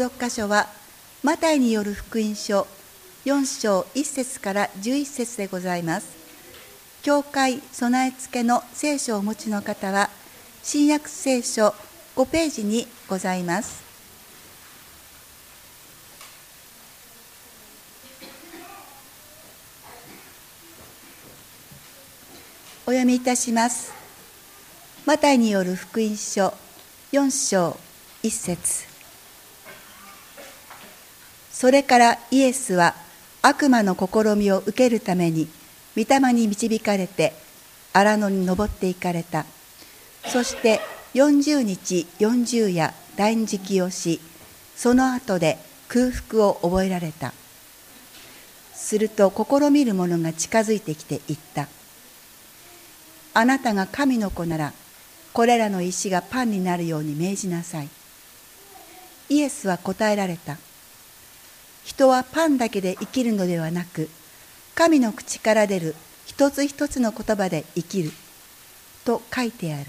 読箇所はマタイによる福音書4章1節から11節でございます。教会備え付けの聖書をお持ちの方は新約聖書5ページにございます。お読みいたします。マタイによる福音書4章1節。それからイエスは悪魔の試みを受けるために御霊に導かれて荒野に登っていかれた。そして40日40夜断食をしその後で空腹を覚えられた。すると試みる者が近づいてきて言った「あなたが神の子ならこれらの石がパンになるように命じなさい。イエスは答えられた。人はパンだけで生きるのではなく神の口から出る一つ一つの言葉で生きると書いてある。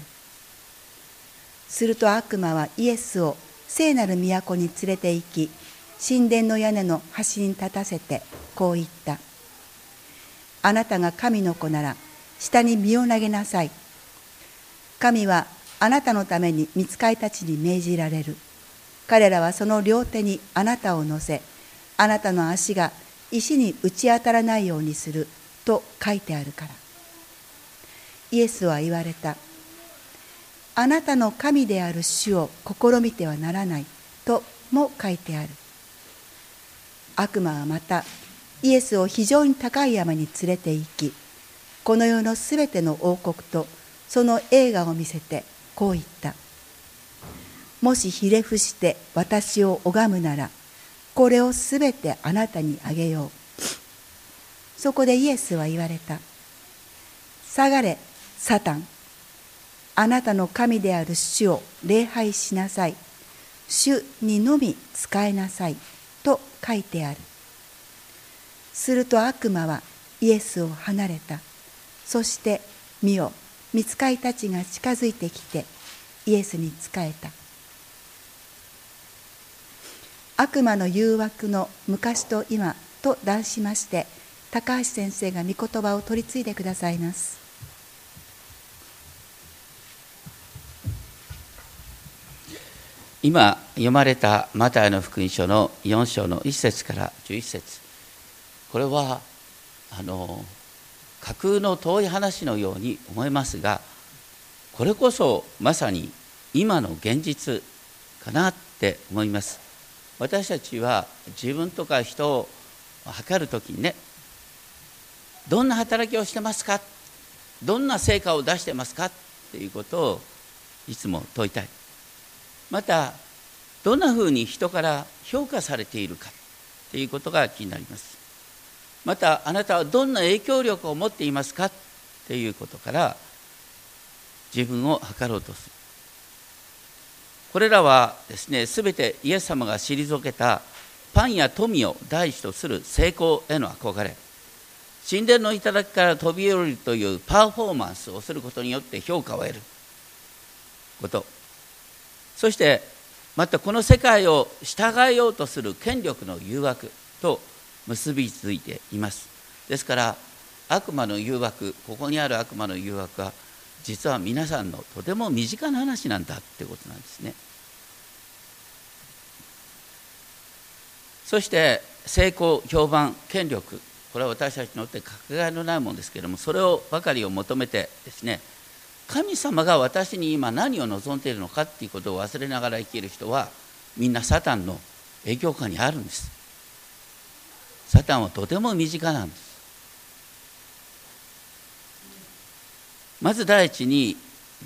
すると悪魔はイエスを聖なる都に連れて行き神殿の屋根の端に立たせてこう言った。あなたが神の子なら下に身を投げなさい。神はあなたのために見つかいたちに命じられる。彼らはその両手にあなたを乗せあなたの足が石に打ち当たらないようにすると書いてあるから。イエスは言われた。あなたの神である主を試みてはならないとも書いてある。悪魔はまたイエスを非常に高い山に連れて行きこの世のすべての王国とその映画を見せてこう言った。もしひれ伏して私を拝むならこれをすべてあなたにあげよう。そこでイエスは言われた。下がれサタン。あなたの神である主を礼拝しなさい。主にのみ仕えなさい。と書いてある。すると悪魔はイエスを離れた。そして見よ見つかいたちが近づいてきてイエスに仕えた。悪魔の誘惑の昔と今と題しまして高橋先生が御言葉を取り継いでくださいます。今読まれたマタイの福音書の4章の1節から11節。これはあの架空の遠い話のように思えますがこれこそまさに今の現実かなって思います。私たちは自分とか人を測る時にねどんな働きをしてますか？どんな成果を出してますか？っていうことをいつも問いたい。またどんなふうに人から評価されているか？っていうことが気になります。またあなたはどんな影響力を持っていますか？っていうことから自分を測ろうとする。これらはですね全てイエス様が退けたパンや富を第一とする成功への憧れ。神殿の頂から飛び降りるというパフォーマンスをすることによって評価を得ること。そしてまたこの世界を従えようとする権力の誘惑と結びついています。ですから悪魔の誘惑ここにある悪魔の誘惑は実は皆さんのとても身近な話なんだってことなんですね。そして成功評判権力。これは私たちにとってかけがえのないものですけれどもそれをばかりを求めてですね神様が私に今何を望んでいるのかっていうことを忘れながら生きる人はみんなサタンの影響下にあるんです。サタンはとても身近なんです。まず第一に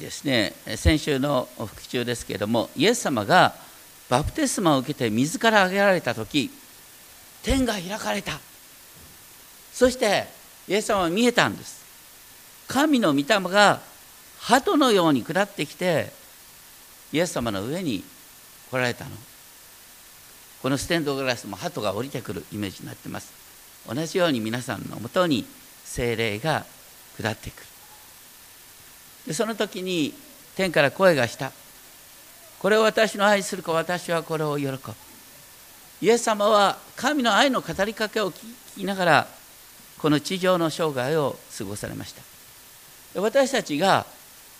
ですね先週の復習ですけれどもイエス様がバプテスマを受けて水から上げられた時天が開かれた。そしてイエス様は見えたんです。神の御霊が鳩のように下ってきてイエス様の上に来られたの。このステンドグラスも鳩が降りてくるイメージになってます。同じように皆さんのもとに精霊が下ってくる。でその時に天から声がした。これを私の愛する子私はこれを喜ぶ。イエス様は神の愛の語りかけを聞きながらこの地上の生涯を過ごされました。私たちが、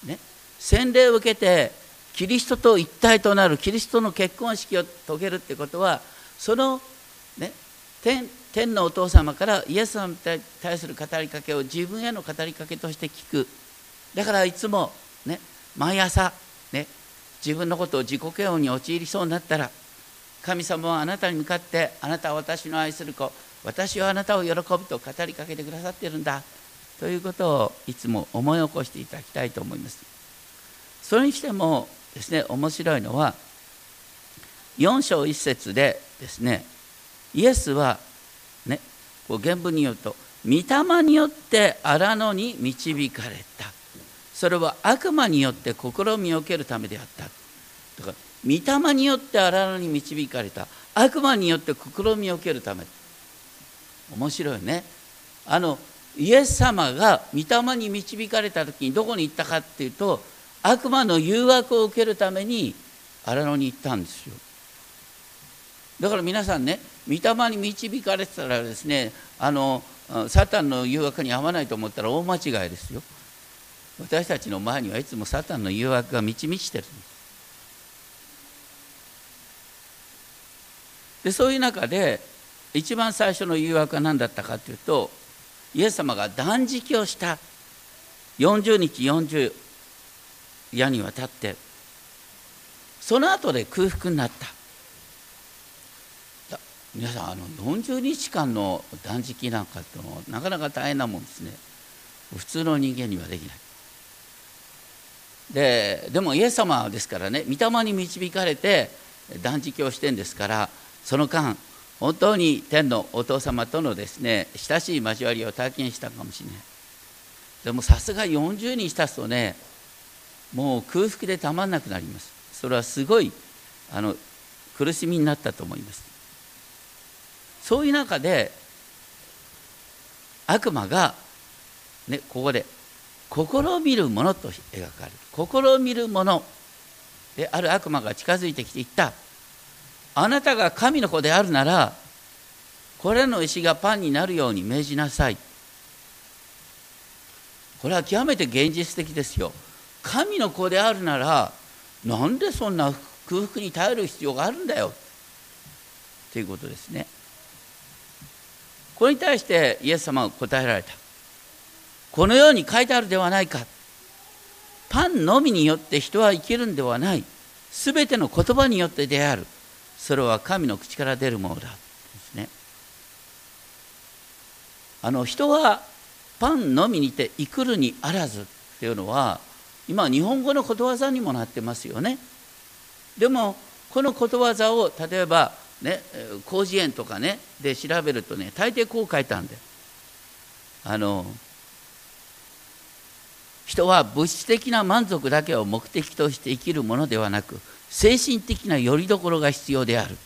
ね、洗礼を受けてキリストと一体となるキリストの結婚式を遂げるってことはその、ね、天天のお父様からイエス様に対する語りかけを自分への語りかけとして聞く。だからいつも、ね、毎朝、ね、自分のことを自己嫌悪に陥りそうになったら神様はあなたに向かってあなたは私の愛する子私はあなたを喜ぶと語りかけてくださっているんだということをいつも思い起こしていただきたいと思います。それにしてもですね面白いのは4章1節でですねイエスはねこう原文によると御霊によって荒野に導かれた。それは悪魔によって試みを受けるためであった。だから御霊によって荒野に導かれた悪魔によって試みを受けるため。面白いね。あのイエス様が御霊に導かれた時にどこに行ったかっていうと悪魔の誘惑を受けるために荒野に行ったんですよ。だから皆さんね御霊に導かれてたらですねあのサタンの誘惑に合わないと思ったら大間違いですよ。私たちの前にはいつもサタンの誘惑が満ち満ちてる。でそういう中で一番最初の誘惑は何だったかというとイエス様が断食をした。40日40夜にわたって。その後で空腹になった。皆さんあの40日間の断食なんかってのなかなか大変なもんですね。普通の人間にはできない。ででもイエス様ですからね御霊に導かれて断食をしてんですからその間本当に天のお父様とのですね親しい交わりを体験したかもしれない。でもさすが40人経つとねもう空腹でたまんなくなります。それはすごいあの苦しみになったと思います。そういう中で悪魔が、ね、ここで試みるものと描かれる。試みるものである悪魔が近づいてきていった。あなたが神の子であるならこれの石がパンになるように命じなさい。これは極めて現実的ですよ。神の子であるならなんでそんな空腹に頼る必要があるんだよ。ということですね。これに対してイエス様は答えられた。このように書いてあるではないか。パンのみによって人は生きるんではない。すべての言葉によってである。それは神の口から出るものだ。ですね。あの人はパンのみにて生くるにあらず。っていうのは今日本語のことわざにもなってますよね。でもこのことわざを例えばね広辞苑とかねで調べるとね大抵こう書いたんであの人は物質的な満足だけを目的として生きるものではなく精神的な拠り所が必要である。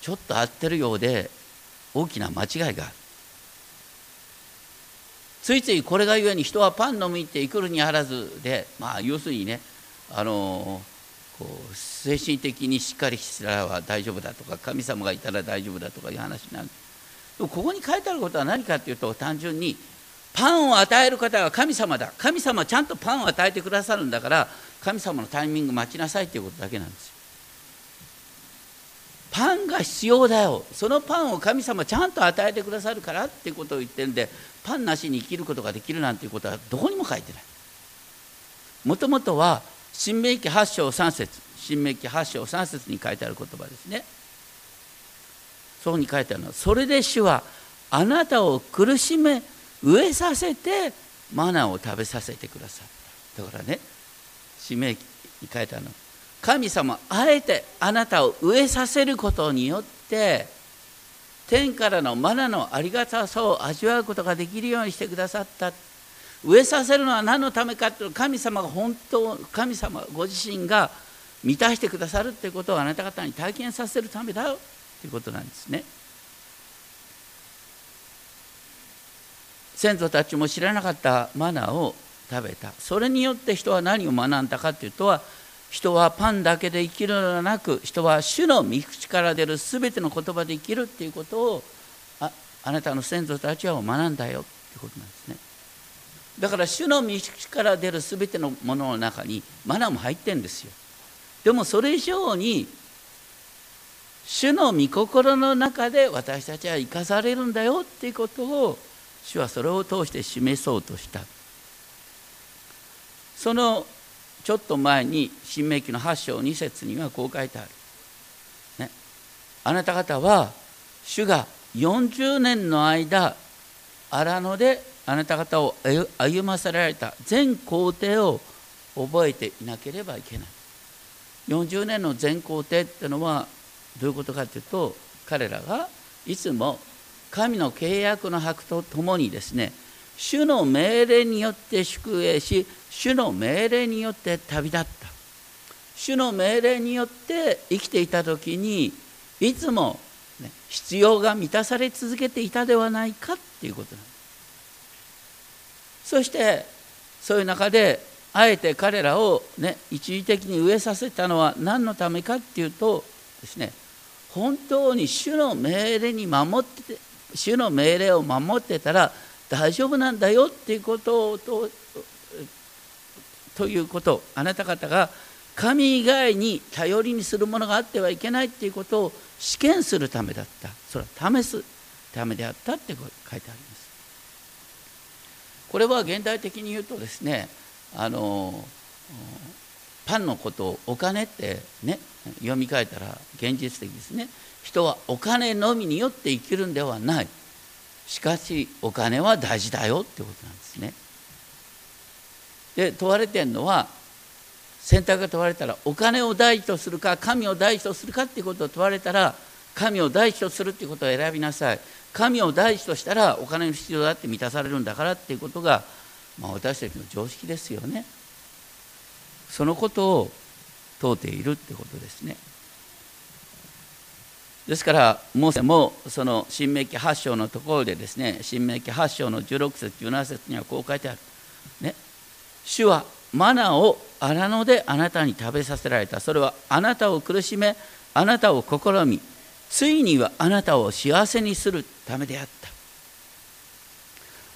ちょっと合ってるようで大きな間違いがある。ついついこれがゆえに人はパンのみって生くるにあらずでまあ要するにねあのこう精神的にしっかりしたら大丈夫だとか神様がいたら大丈夫だとかいう話になる。でここに書いてあることは何かっていうと単純にパンを与える方は神様だ。神様はちゃんとパンを与えてくださるんだから神様のタイミング待ちなさいということだけなんですよ。パンが必要だよ。そのパンを神様ちゃんと与えてくださるからっていうことを言ってるんでパンなしに生きることができるなんていうことはどこにも書いてない。もともとは新明記8章3節。新明記8章3節に書いてある言葉ですね。そうに書いてあるのはそれで主はあなたを苦しめ飢えさせてマナーを食べさせてくださった。だからね使命に書いてあるの。神様あえてあなたを飢えさせることによって天からのマナのありがたさを味わうことができるようにしてくださった。飢えさせるのは何のためかというと神様が本当神様ご自身が満たしてくださるということをあなた方に体験させるためだよということなんですね。先祖たちも知らなかったマナを食べた。それによって人は何を学んだかというとは人はパンだけで生きるのではなく人は主の御口から出る全ての言葉で生きるっていうことをああなたの先祖たちは学んだよってことなんですね。だから主の御口から出る全てのものの中にマナも入ってるんですよ。でもそれ以上に主の御心の中で私たちは生かされるんだよっていうことを主はそれを通して示そうとした。そのちょっと前に新明記の8章2節にはこう書いてある、ね、あなた方は主が40年の間荒野であなた方を歩ませられた全工程を覚えていなければいけない。40年の全工程っていうのはどういうことかというと彼らがいつも神の契約の白とともにですね主の命令によって宿営し主の命令によって旅立った。主の命令によって生きていた時にいつも、ね、必要が満たされ続けていたではないかっていうことなんです。そしてそういう中であえて彼らを、ね、一時的に飢えさせたのは何のためかっていうとですね本当に主の命令に守って主の命令を守ってたら大丈夫なんだよっていうことをとということ。あなた方が神以外に頼りにするものがあってはいけないっていうことを試験するためだった。それは試すためであったって書いてあります。これは現代的に言うとですねあのパンのことをお金ってね読み替えたら現実的ですね。人はお金のみによって生きるんではない。しかしお金は大事だよってことなんですね。で問われてるのは選択が問われたらお金を第一とするか神を第一とするかっていうことを問われたら神を第一とするってい。うことを選びなさい。神を第一としたらお金の必要だって満たされるんだからっていうことが、まあ、私たちの常識ですよね。そのことを問うているってことですね。ですからモーセもその新明記8章のところでですね新明記8章の16節17節にはこう書いてある、ね、主はマナを荒野であなたに食べさせられた。それはあなたを苦しめあなたを試みついにはあなたを幸せにするためであった。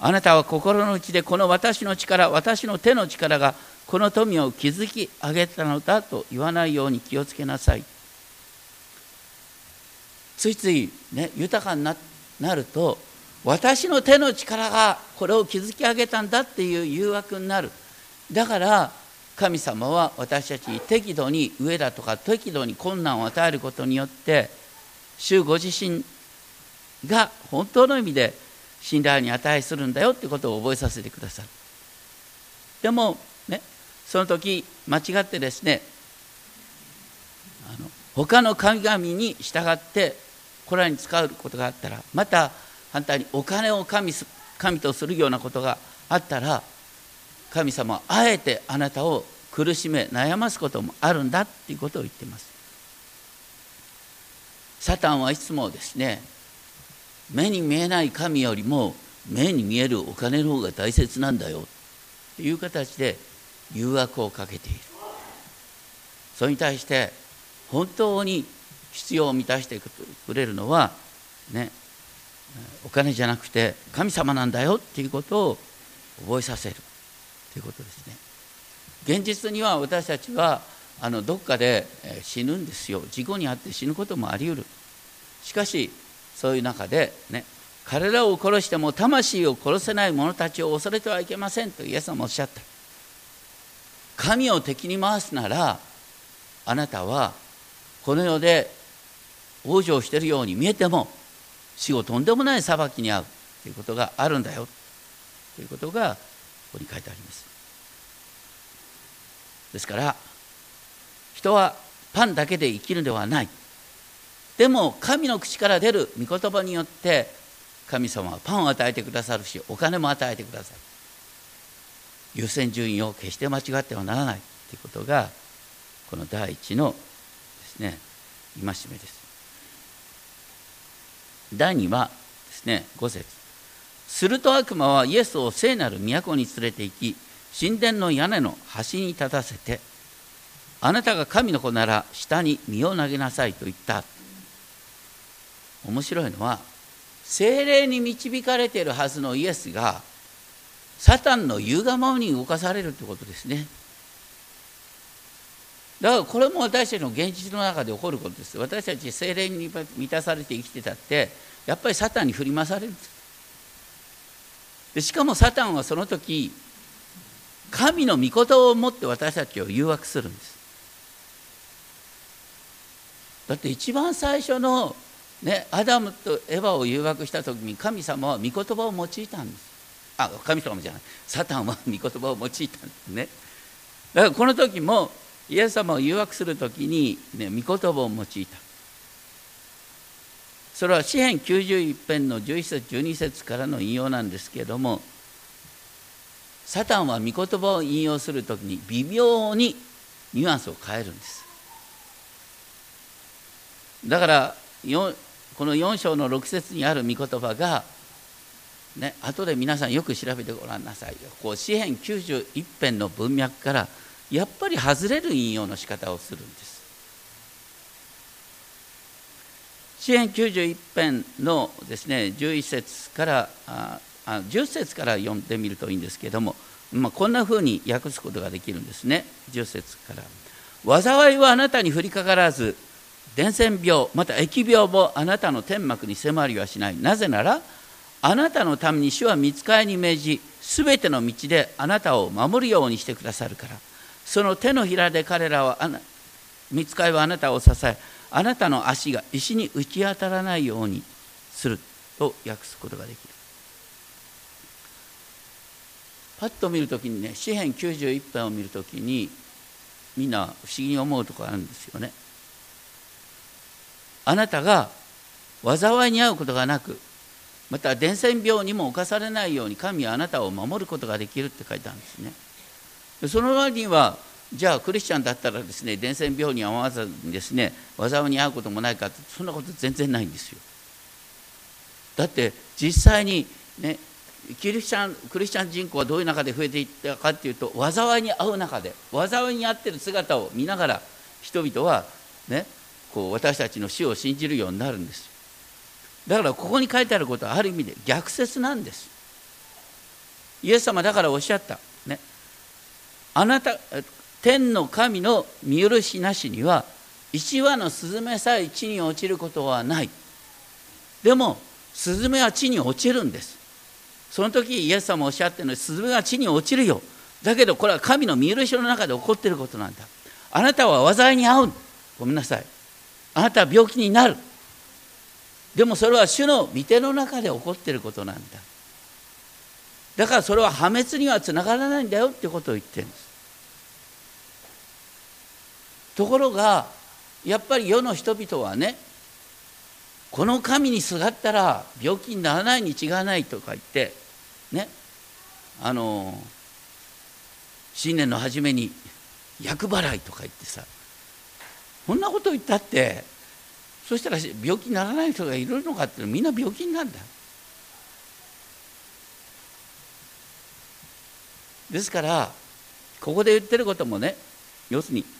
あなたは心の内でこの私の力私の手の力がこの富を築き上げたのだと言わないように気をつけなさい。ついつい、ね、豊かになると私の手の力がこれを築き上げたんだっていう誘惑になる。だから神様は私たちに適度に上だとか適度に困難を与えることによって主ご自身が本当の意味で信頼に値するんだよってことを覚えさせてくださる。でもねその時間違ってですねあの他の神々に従ってこれらに使うことがあったらまた反対にお金を神神とするようなことがあったら神様はあえてあなたを苦しめ悩ますこともあるんだっていうことを言っていますサタンはいつもですね目に見えない神よりも目に見えるお金の方が大切なんだよという形で誘惑をかけているそれに対して本当に必要を満たしてくれるのはねお金じゃなくて神様なんだよっていうことを覚えさせる。ということですね。現実には私たちはあのどっかで死ぬんですよ。事故に遭って死ぬこともあり得る。しかしそういう中でね彼らを殺しても魂を殺せない者たちを恐れてはいけません。とイエス様おっしゃった。神を敵に回すならあなたはこの世で往生しているように見えても死後とんでもない裁きに遭うということがあるんだよということがここに書いてあります。ですから人はパンだけで生きるではない。でも神の口から出る御言葉によって神様はパンを与えてくださるしお金も与えてくださる。優先順位を決して間違ってはならないということがこの第一のですね戒めです。第2はですね。5節。すると悪魔はイエスを聖なる都に連れて行き神殿の屋根の端に立たせてあなたが神の子なら下に身を投げなさいと言った。面白いのは精霊に導かれているはずのイエスがサタンの言うがままに動かされるということですね。だからこれも私たちの現実の中で起こることです。私たち精霊に満たされて生きてたってやっぱりサタンに振り回されるんです。でしかもサタンはその時神の御言を持って私たちを誘惑するんです。だって一番最初の、ね、アダムとエヴァを誘惑した時に神様は御言葉を用いたんです。あ神様じゃない。サタンは御言葉を用いたんですね。だからこの時もイエス様を誘惑する時に、ね、御言葉を用いた。それは詩編91編の11節12節からの引用なんですけれどもサタンは御言葉を引用する時に微妙にニュアンスを変えるんです。だからこの4章の6節にある御言葉がね後で皆さんよく調べてごらんなさいよ。こう詩編91編の文脈からやっぱり外れる引用の仕方をするんです。詩編91編のですね11節からあ10節から読んでみるといいんですけども、まあ、こんなふうに訳すことができるんですね。10節から「災いはあなたに降りかからず伝染病また疫病もあなたの天幕に迫りはしない。なぜならあなたのために主は見つかりに命じすべての道であなたを守るようにしてくださるから。その手のひらで彼らは見つかりはあなたを支えあなたの足が石に打ち当たらないようにすると訳すことができる。パッと見るときにね詩編91編を見るときにみんな不思議に思うとこあるんですよね。あなたが災いに遭うことがなくまた伝染病にも侵されないように神はあなたを守ることができるって書いてあるんですね。その割にはじゃあクリスチャンだったらですね伝染病に遭わずにですね災いに遭うこともないかってそんなこと全然ないんですよ。だって実際にねキリスチャンクリスチャン人口はどういう中で増えていったかっていうと災いに遭う中で災いに遭ってる姿を見ながら人々はねこう私たちの死を信じるようになるんですだからここに書いてあることはある意味で逆説なんです。イエス様だからおっしゃった。あなた天の神の見許しなしには一羽のスズメさえ地に落ちることはない。でもスズメは地に落ちるんです。その時イエス様おっしゃってるのはスズメは地に落ちるよ。だけどこれは神の見許しの中で起こってることなんだ。あなたは災いに遭うごめんなさい。あなたは病気になる。でもそれは主の御手の中で起こってることなんだ。だからそれは破滅にはつながらないんだよってことを言ってるんです。ところがやっぱり世の人々はねこの神にすがったら病気にならないに違いないとか言ってねあの新年の初めに厄払いとか言ってさこんなこと言ったってそしたら病気にならない人がいるのかってみんな病気になるんだ。ですからここで言ってることもね要するに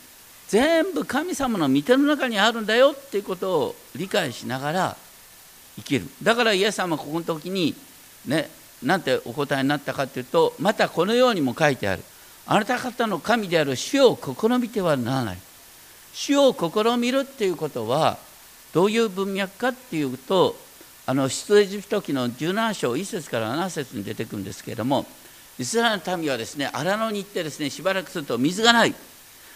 全部神様の御手の中にあるんだよっていうことを理解しながら生きる。だからイエス様はここの時にねなんてお答えになったかというとまたこのようにも書いてある。あなた方の神である主を試みてはならない。主を試みるっていうことはどういう文脈かっていうとあの出エジプト記の17章1節から7節に出てくるんですけれどもイスラエルの民はですね荒野に行ってですねしばらくすると水がない。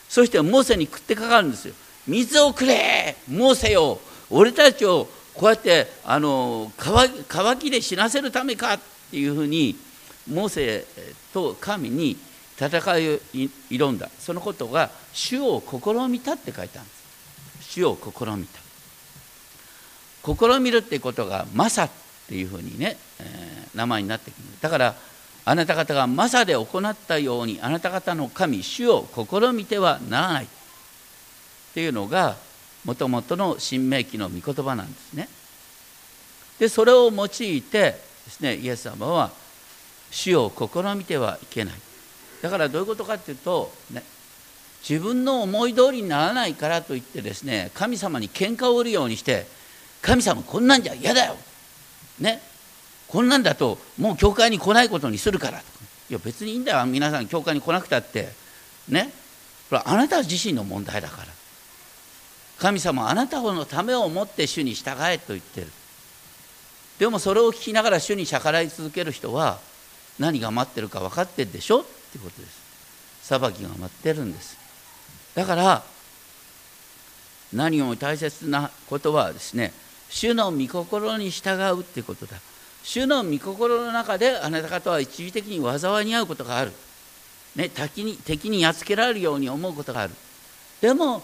そしてモーセに食ってかかるんですよ。水をくれモーセよ。俺たちをこうやってあの乾きで死なせるためかっていうふうにモーセと神に戦いを挑んだ。そのことが主を試みたって書いてあるんです。主を試みた。試みるってことがマサっていうふうにね、えー、名前になってくる。だからあなた方がマサで行ったようにあなた方の神主を試みてはならない。っていうのがもともとの新明記の御言葉なんですね。でそれを用いてですねイエス様は主を試みてはいけない。だからどういうことかっていうとね自分の思い通りにならないからといってですね神様に喧嘩を売るようにして神様こんなんじゃ嫌だよ。ね。こんなんだともう教会に来ないことにするから。いや別にいいんだよ。皆さん教会に来なくたって。ね。これあなた自身の問題だから。神様あなたのためを思って主に従えと言ってる。でもそれを聞きながら主に逆らい続ける人は何が待ってるか分かってるでしょ？ってことです。裁きが待ってるんです。だから何より大切なことはですね主の御心に従うってことだ。主の御心の中であなた方は一時的に災いに遭うことがある、ね、敵に敵にやっつけられるように思うことがある。でも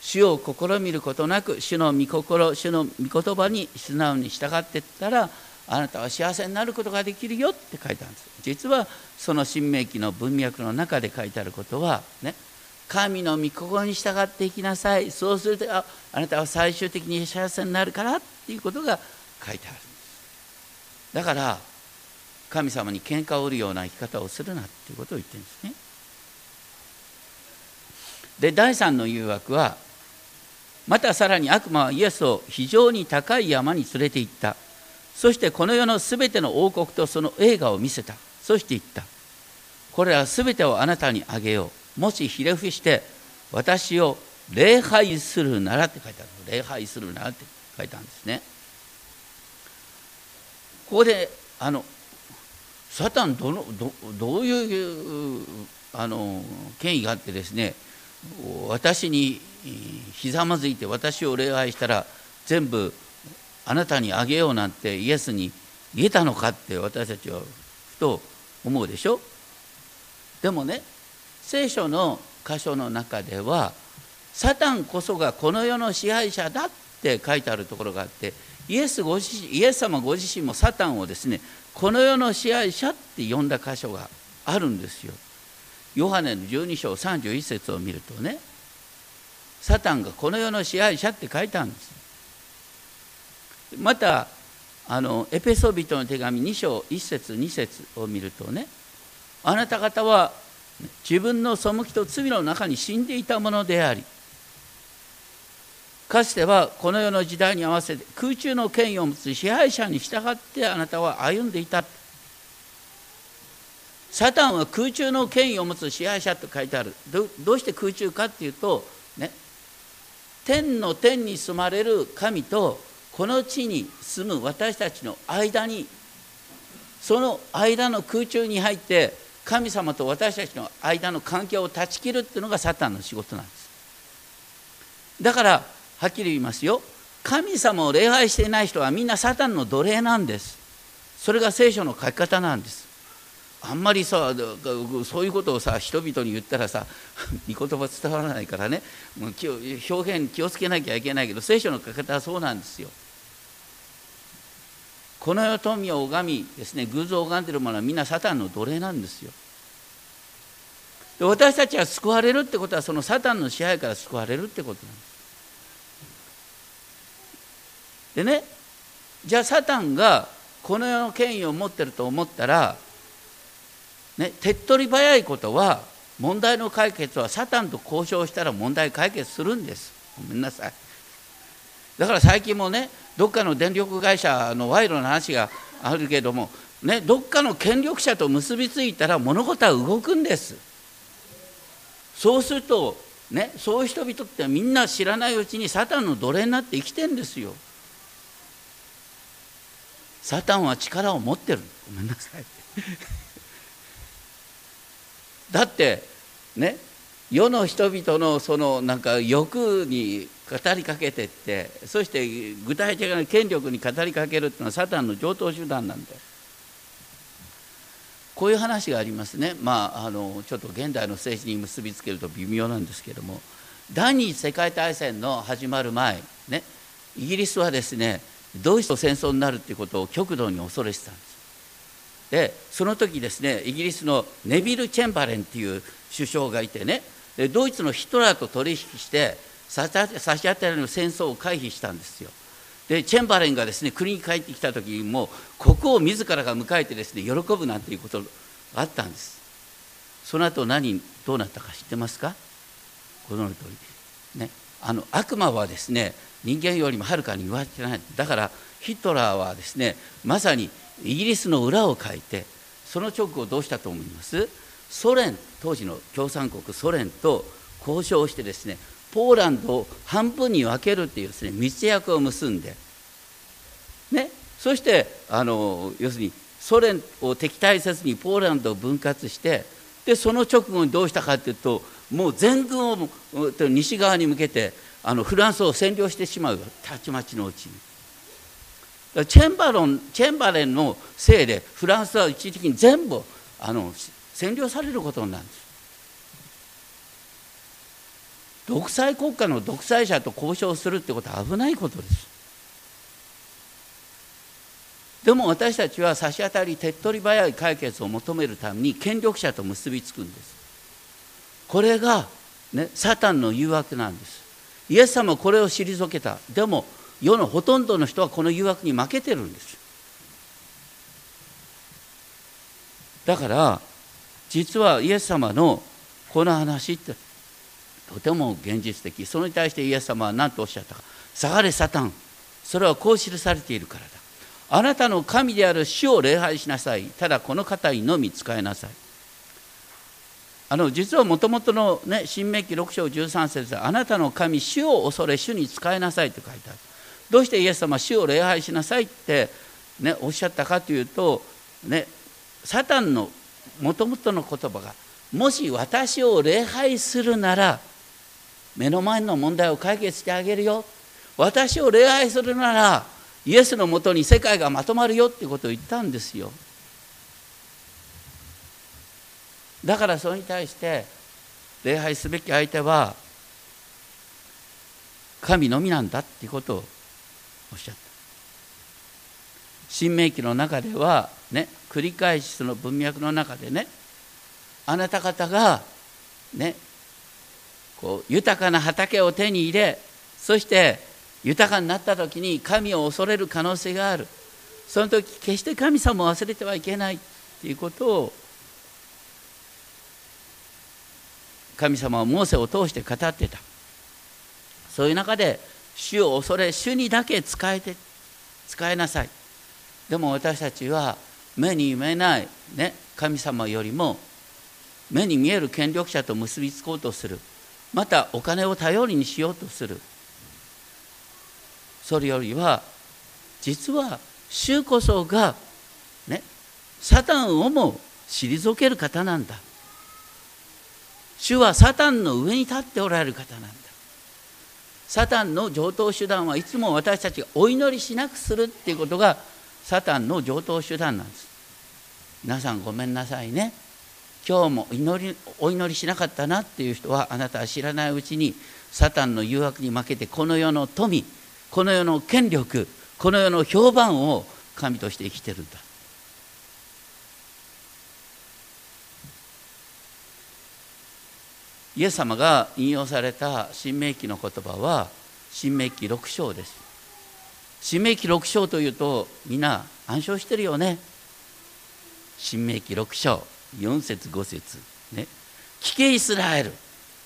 主を試みることなく主の御心主の御言葉に素直に従っていったらあなたは幸せになることができるよって書いてあるんです。実はその新明記の文脈の中で書いてあることはね神の御心に従っていきなさい。そうするとああなたは最終的に幸せになるからっていうことが書いてある。だから神様に喧嘩を売るような生き方をするなっていうことを言ってるんですね。で第3の誘惑はまたさらに悪魔はイエスを非常に高い山に連れて行った。そしてこの世のすべての王国とその映画を見せた。そして言った。これらすべてをあなたにあげよう。もしひれ伏して私を礼拝するならって書いてある。礼拝するならって書いてあるんですね。ここであのサタンどのどどういうあの権威があってですね私にひざまずいて私を礼拝したら全部あなたにあげようなんてイエスに言えたのかって私たちはふと思うでしょ？でもね聖書の箇所の中ではサタンこそがこの世の支配者だって書いてあるところがあってイエスご自身イエス様ご自身もサタンをですねこの世の支配者って呼んだ箇所があるんですよ。ヨハネの12章31節を見るとねサタンがこの世の支配者って書いてあるんですまたあのエペソビトの手紙2章1節2節を見るとねあなた方は自分の背きと罪の中に死んでいたものでありかつてはこの世の時代に合わせて空中の権威を持つ支配者に従ってあなたは歩んでいた。サタンは空中の権威を持つ支配者と書いてある。どうして空中かっていうとね天の天に住まれる神とこの地に住む私たちの間にその間の空中に入って神様と私たちの間の関係を断ち切るっていうのがサタンの仕事なんです。だからはっきり言いますよ神様を礼拝していない人はみんなサタンの奴隷なんですそれが聖書の書き方なんですあんまりさそういうことをさ人々に言ったらさ御言葉伝わらないからねもう表現気をつけなきゃいけないけど聖書の書き方はそうなんですよ。この世富を拝みですね偶像を拝んでるものはみんなサタンの奴隷なんですよ。で私たちは救われるってことはそのサタンの支配から救われるってことなんです。でねじゃあサタンがこの世の権威を持ってると思ったらね、手っ取り早いことは問題の解決はサタンと交渉したら問題解決するんです。ごめんなさい。だから最近もねどっかの電力会社の賄賂の話があるけども、ね、どっかの権力者と結びついたら物事は動くんです。そうするとねそういう人々ってみんな知らないうちにサタンの奴隷になって生きてんですよ。サタンは力を持ってる。ごめんなさい。だってね世の人々のそのなんか欲に語りかけてってそして具体的な権力に語りかけるっていうのはサタンの上等手段なんだよ。こういう話がありますね、まあ、あのちょっと現代の政治に結びつけると微妙なんですけども。第二次世界大戦の始まる前、ね、イギリスはですねドイツと戦争になるっていうことを極度に恐れてたんです。でその時ですねイギリスのネビル・チェンバレンっていう首相がいてねドイツのヒトラーと取引して差し当たりの戦争を回避したんですよ。でチェンバレンがですね国に帰ってきた時にも国王自らが迎えてですね喜ぶなんていうことがあったんです。その後何どうなったか知ってますか？ご存じの通りねあの悪魔はですね人間よりもはるかに言われてない。だからヒトラーはですねまさにイギリスの裏を書いてその直後どうしたと思います？ソ連当時の共産国ソ連と交渉してですねポーランドを半分に分けるっていうですね密約を結んでねそしてあの要するにソ連を敵対せずにポーランドを分割してでその直後にどうしたかというともう全軍を西側に向けてあのフランスを占領してしまうたちまちのうちに。チェンバロンチェンバレンのせいでフランスは一時的に全部あの占領されることになるんです。独裁国家の独裁者と交渉するってことは危ないことです。でも私たちは差し当たり手っ取り早い解決を求めるために権力者と結びつくんです。これが、ね、サタンの誘惑なんです。イエス様はこれを退けた。でも世のほとんどの人はこの誘惑に負けてるんです。だから実はイエス様のこの話ってとても現実的。それに対してイエス様は何とおっしゃったか。下がれサタン。それはこう記されているからだ。あなたの神である主を礼拝しなさい。ただこの方にのみ使えなさい。あの実はもともとの、ね、新明記6章13節であなたの神主を恐れ主に使いなさいと書いてある。どうしてイエス様は主を礼拝しなさいって、ね、おっしゃったかというと、ね、サタンのもともとの言葉がもし私を礼拝するなら目の前の問題を解決してあげるよ。私を礼拝するならイエスのもとに世界がまとまるよってことを言ったんですよ。だからそれに対して礼拝すべき相手は神のみなんだっていうことをおっしゃった。新明記の中ではね繰り返しその文脈の中でねあなた方がねこう豊かな畑を手に入れそして豊かになった時に神を恐れる可能性がある。その時決して神様を忘れてはいけないっていうことを神様はモーセを通して語ってた。そういう中で主を恐れ主にだけ使えて使えなさい。でも私たちは目に見えない、ね、神様よりも目に見える権力者と結びつこうとする。またお金を頼りにしようとする。それよりは実は主こそがねサタンをも退ける方なんだ。主はサタンの上に立っておられる方なんだ。サタンの上等手段はいつも私たちがお祈りしなくするっていうことがサタンの上等手段なんです。皆さんごめんなさいね。今日も祈りお祈りしなかったなっていう人はあなたは知らないうちにサタンの誘惑に負けてこの世の富この世の権力この世の評判を神として生きてるんだ。イエス様が引用された新明記の言葉は新明記6章です。新明記6章というとみんな暗唱してるよね。新明記6章4節5節ね。聞けイスラエル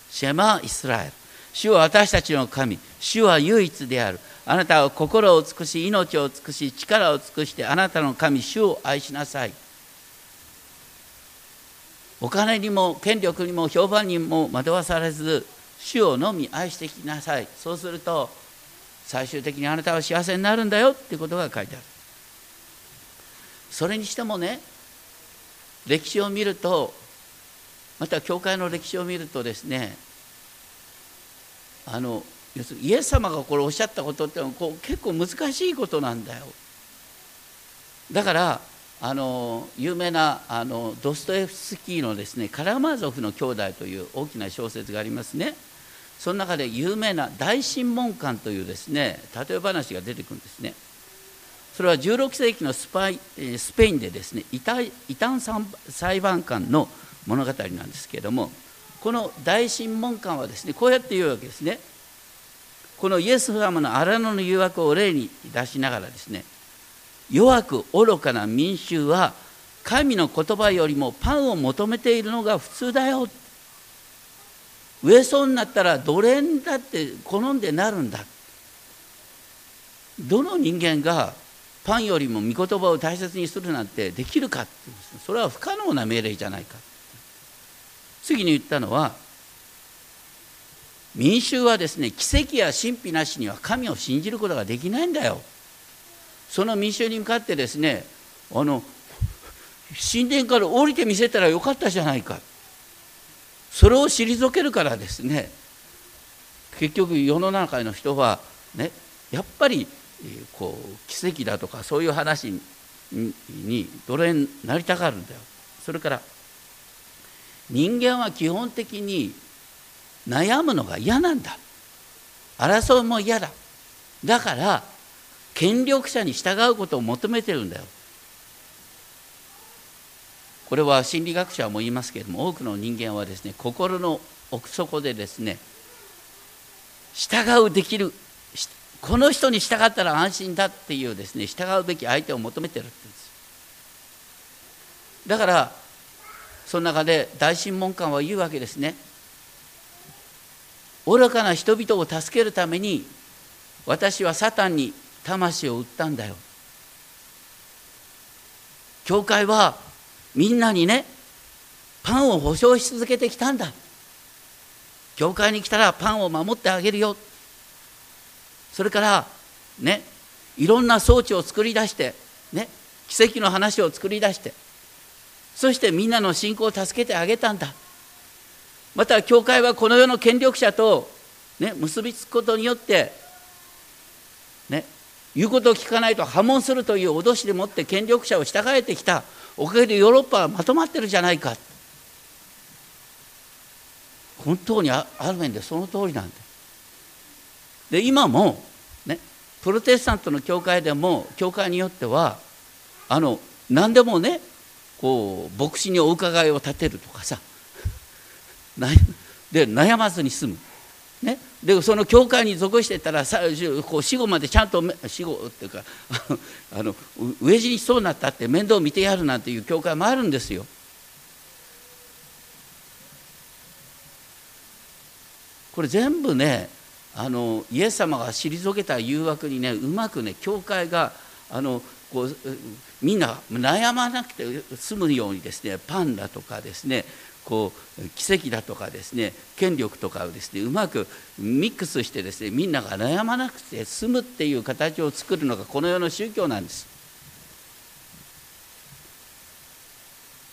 シェマイスラエル。主は私たちの神主は唯一である。あなたは心を尽くし命を尽くし力を尽くしてあなたの神主を愛しなさい。お金にも権力にも評判にも惑わされず主をのみ愛してきなさい。そうすると最終的にあなたは幸せになるんだよっていうことが書いてある。それにしてもね歴史を見るとまた教会の歴史を見るとですねあの要するにイエス様がこれおっしゃったことってこう結構難しいことなんだよ。だからあの有名なあのドストエフスキーのですねカラマーゾフの兄弟という大きな小説がありますね。その中で有名な大審問官というですね例え話が出てくるんですね。それは16世紀のスパイスペインでですね異端裁判官の物語なんですけれどもこの大審問官はですねこうやって言うわけですね。このイエス様の荒野の誘惑を例に出しながらですね弱く愚かな民衆は神の言葉よりもパンを求めているのが普通だよ。植えそうになったら奴隷だって好んでなるんだ。どの人間がパンよりも御言葉を大切にするなんてできるかそれは不可能な命令じゃないか次に言ったのは民衆はですね奇跡や神秘なしには神を信じることができないんだよ。その民衆に向かってですねあの神殿から降りてみせたらよかったじゃないか。それを退けるからですね結局世の中の人はねやっぱりこう奇跡だとかそういう話に奴隷になりたがるんだよ。それから人間は基本的に悩むのが嫌なんだ。争うも嫌だ。だから権力者に従うことを求めてるんだよ。これは心理学者も言いますけれども多くの人間はですね心の奥底でですね従うできるこの人に従ったら安心だっていうですね従うべき相手を求めてるって言うんです。だからその中で大神門官は言うわけですね。愚かな人々を助けるために私はサタンに魂を売ったんだよ。教会はみんなにねパンを保証し続けてきたんだ。教会に来たらパンを守ってあげるよ。それからねいろんな装置を作り出してね奇跡の話を作り出してそしてみんなの信仰を助けてあげたんだ。また教会はこの世の権力者と、ね、結びつくことによってね言うことを聞かないと破門するという脅しでもって権力者を従えてきた。おかげでヨーロッパはまとまってるじゃないか。本当にある面でその通りなんだ。で今もねプロテスタントの教会でも教会によってはあの何でもねこう牧師にお伺いを立てるとかさ。で悩まずに済む、ね、でその教会に属してたらこう死後までちゃんと死後っていうか あの飢え死にしそうになったって面倒を見てやるなんていう教会もあるんですよ。これ全部ねあのイエス様が退けた誘惑にねうまくね教会があのこうみんな悩まなくて済むようにですねパンだとかですねこう奇跡だとかですね権力とかをですねうまくミックスしてですねみんなが悩まなくて済むっていう形を作るのがこの世の宗教なんです。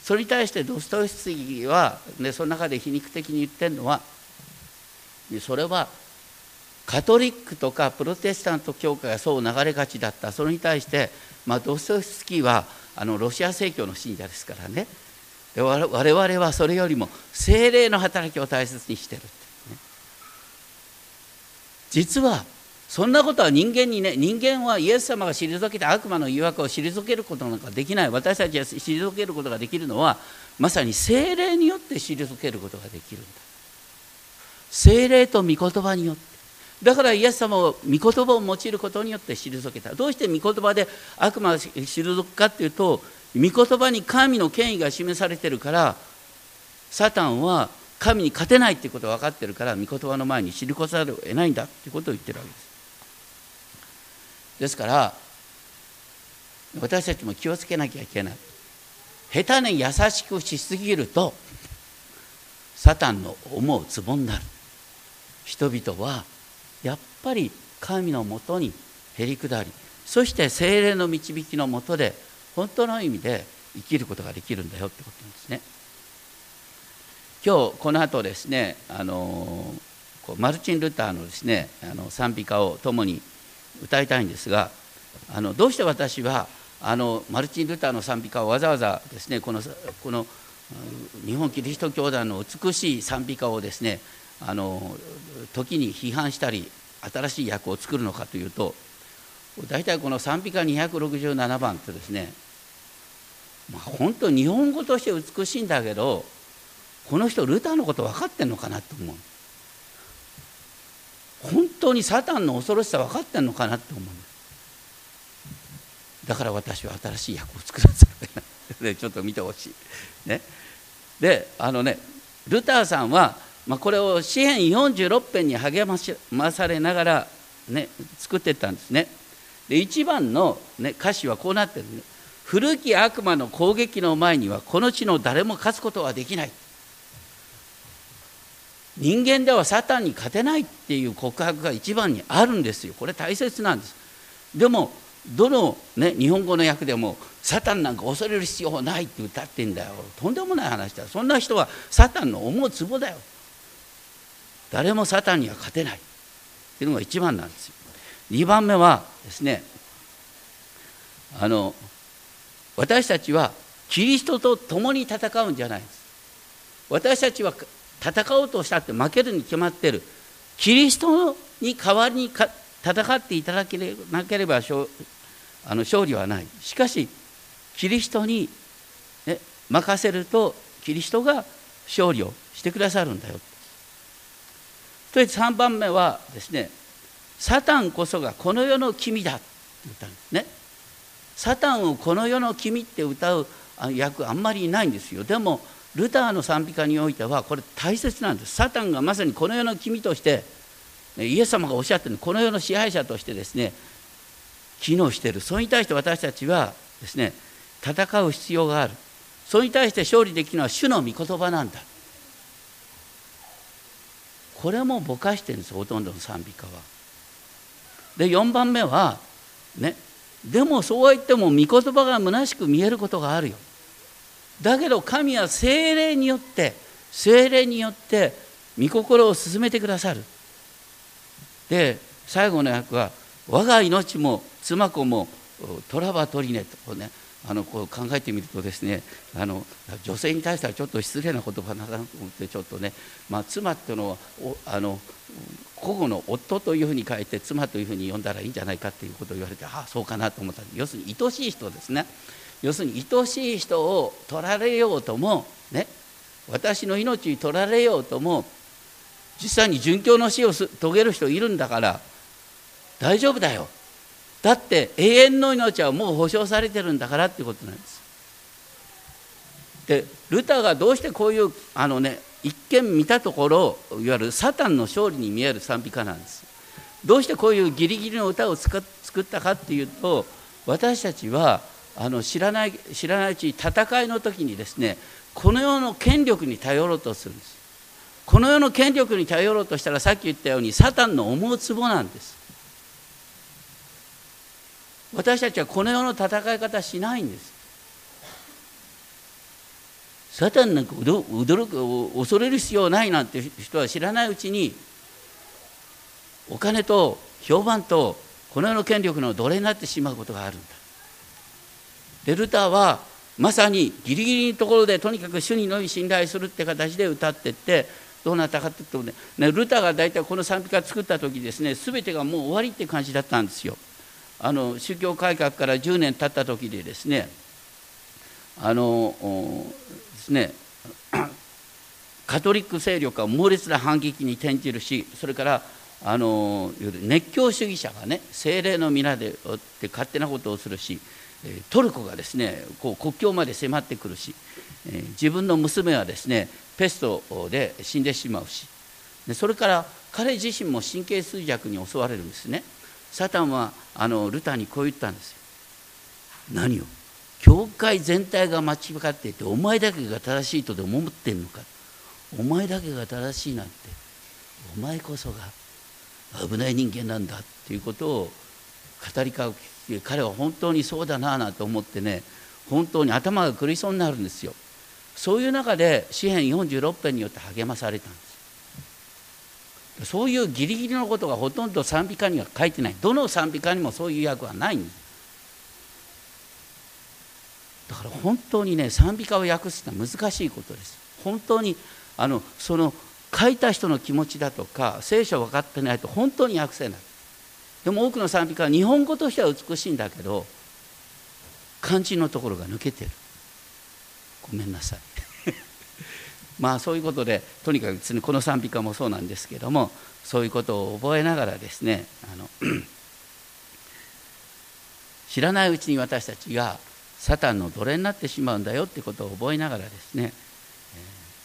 それに対してドストエフスキーは、ね、その中で皮肉的に言ってるのはそれはカトリックとかプロテスタント教会がそう流れがちだったそれに対して、まあ、ドストエフスキーはあのロシア正教の信者ですからね我々はそれよりも精霊の働きを大切にしてる、ね、実はそんなことは人間にね人間はイエス様が退けた悪魔の誘惑を退けることなんかできない。私たちが退けることができるのはまさに精霊によって退けることができるんだ。精霊と御言葉によって。だからイエス様を御言葉を用いることによって退けた。どうして御言葉で悪魔が退くかっていうと御言葉に神の権威が示されてるからサタンは神に勝てないってことが分かってるから御言葉の前に知り越さるを得ないんだってことを言ってるわけです。ですから私たちも気をつけなきゃいけない。下手に優しくしすぎるとサタンの思うツボになる。人々はやっぱり神のもとにへり下りそして精霊の導きのもとで本当の意味で生きることができるんだよってことなんですね。今日この後ですねあのマルチン・ルターのですねあの賛美歌を共に歌いたいんですがあのどうして私はあのマルチン・ルターの賛美歌をわざわざですねこのこの日本キリスト教団の美しい賛美歌をですねあの時に批判したり新しい訳を作るのかというと大体この賛美歌267番ってですね、まあ、本当日本語として美しいんだけどこの人ルターのこと分かってんのかなと思う本当にサタンの恐ろしさ分かってんのかなと思うだから私は新しい訳を作らざるを得ちょっと見てほしい。ね、であのねルターさんは、まあ、これを詩篇46編に励ましまされながら、ね、作ってったんですね。で一番の、ね、歌詞はこうなってるね。古き悪魔の攻撃の前にはこの地の誰も勝つことはできない。人間ではサタンに勝てないっていう告白が一番にあるんですよ。これ大切なんです。でもどの、ね、日本語の訳でもサタンなんか恐れる必要ないって歌ってんだよとんでもない話だそんな人はサタンの思うツボだよ誰もサタンには勝てないっていうのが一番なんですよ2番目はですねあの私たちはキリストと共に戦うんじゃないです。私たちは戦おうとしたって負けるに決まってる。キリストに代わりに戦っていただけなければあの勝利はない。しかしキリストに、ね、任せるとキリストが勝利をしてくださるんだよ。そして3番目はですねサタンこそがこの世の君だって言ったんですね。サタンをこの世の君って歌う役あんまりいないんですよ。でもルターの賛美歌においてはこれ大切なんです。サタンがまさにこの世の君としてイエス様がおっしゃってるこの世の支配者としてですね機能している。それに対して私たちはですね戦う必要がある。それに対して勝利できるのは主の御言葉なんだ。これもぼかしてるんですほとんどの賛美歌は。で4番目はねでもそうは言っても御言葉が虚しく見えることがあるよ。だけど神は精霊によって精霊によって御心を進めてくださる。で最後の役は「我が命も妻子も虎は取りね」とねあのこう考えてみるとですねあの女性に対してはちょっと失礼な言葉なのかなと思ってちょっとね、まあ、妻っていうのはあの古語の夫というふうに書いて妻というふうに呼んだらいいんじゃないかっていうことを言われてああそうかなと思った要するに愛しい人ですね。要するに愛しい人を取られようともね私の命に取られようとも実際に殉教の死を遂げる人いるんだから大丈夫だよ。だって永遠の命はもう保証されてるんだからっていうことなんです。でルターがどうしてこういうあのね一見見たところいわゆるサタンの勝利に見える賛美歌なんです。どうしてこういうギリギリの歌を作ったかっていうと私たちはあの知らない知らないうちに戦いの時にですねこの世の権力に頼ろうとするんですこの世の権力に頼ろうとしたらさっき言ったようにサタンの思うツボなんです私たちはこの世の戦い方しないんですサタンなんか驚く恐れる必要ないなんて人は知らないうちにお金と評判とこの世の権力の奴隷になってしまうことがあるんだデルタはまさにギリギリのところでとにかく主にのみ信頼するって形で歌ってってどうなったかっていうとねルターが大体この賛美歌作った時ですね全てがもう終わりって感じだったんですよ。あの宗教改革から10年経った時でですねあのですねカトリック勢力は猛烈な反撃に転じるしそれからあの熱狂主義者がね精霊の皆でって勝手なことをするしトルコがですねこう国境まで迫ってくるし自分の娘はですねペストで死んでしまうしでそれから彼自身も神経衰弱に襲われるんですね。サタンはあのルターにこう言ったんですよ。何を？教会全体が間違っていてお前だけが正しいとでも思ってんのか？お前だけが正しいなんて。お前こそが危ない人間なんだっていうことを語り交う彼は本当にそうだななんて思ってね本当に頭が狂いそうになるんですよ。そういう中で詩篇46編によって励まされたんです。そういうギリギリのことがほとんど賛美歌には書いてない。どの賛美歌にもそういう訳はないんですだから本当にね賛美歌を訳すって難しいことです。本当にあのその書いた人の気持ちだとか聖書を分かってないと本当に訳せない。でも多くの賛美歌は日本語としては美しいんだけど漢字のところが抜けてる。ごめんなさい。まあそういうことでとにかくですねこの賛美歌もそうなんですけどもそういうことを覚えながらですねあの 知らないうちに私たちがサタンの奴隷になってしまうんだよってことを覚えながらですね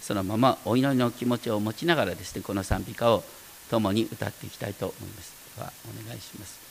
そのままお祈りの気持ちを持ちながらですねこの賛美歌を共に歌っていきたいと思います。ではお願いします。